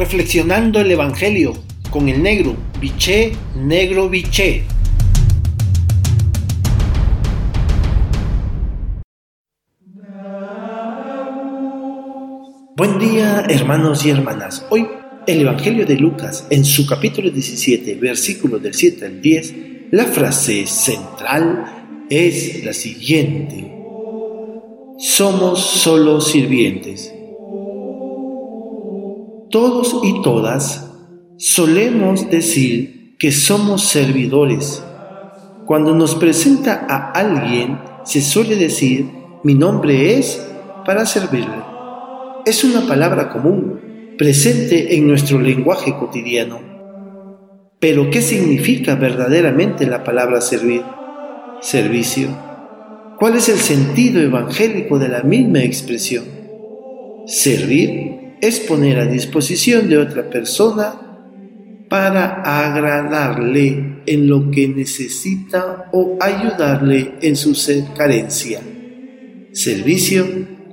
reflexionando el Evangelio con el negro, biché, negro, biché. Buen día hermanos y hermanas. Hoy el Evangelio de Lucas en su capítulo 17, versículos del 7 al 10, la frase central es la siguiente. Somos solo sirvientes todos y todas solemos decir que somos servidores. Cuando nos presenta a alguien, se suele decir, mi nombre es para servirle. Es una palabra común, presente en nuestro lenguaje cotidiano. Pero ¿qué significa verdaderamente la palabra servir? Servicio. ¿Cuál es el sentido evangélico de la misma expresión? Servir es poner a disposición de otra persona para agradarle en lo que necesita o ayudarle en su carencia. Servicio,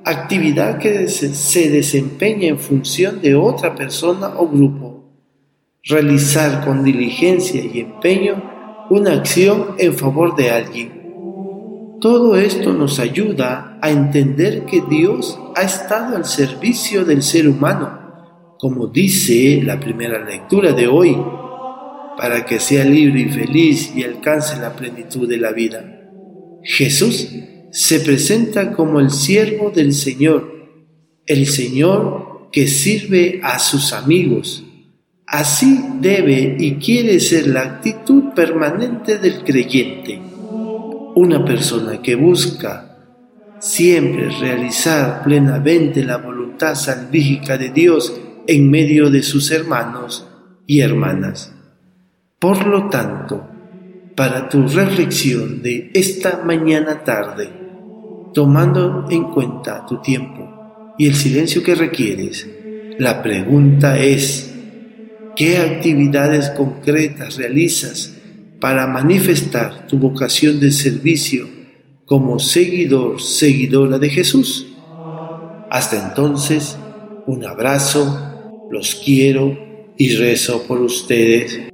actividad que se desempeña en función de otra persona o grupo. Realizar con diligencia y empeño una acción en favor de alguien todo esto nos ayuda a entender que Dios ha estado al servicio del ser humano, como dice la primera lectura de hoy, para que sea libre y feliz y alcance la plenitud de la vida. Jesús se presenta como el siervo del Señor, el Señor que sirve a sus amigos. Así debe y quiere ser la actitud permanente del creyente una persona que busca siempre realizar plenamente la voluntad salvífica de Dios en medio de sus hermanos y hermanas. Por lo tanto, para tu reflexión de esta mañana tarde, tomando en cuenta tu tiempo y el silencio que requieres, la pregunta es, ¿qué actividades concretas realizas para manifestar tu vocación de servicio como seguidor, seguidora de Jesús. Hasta entonces, un abrazo, los quiero y rezo por ustedes.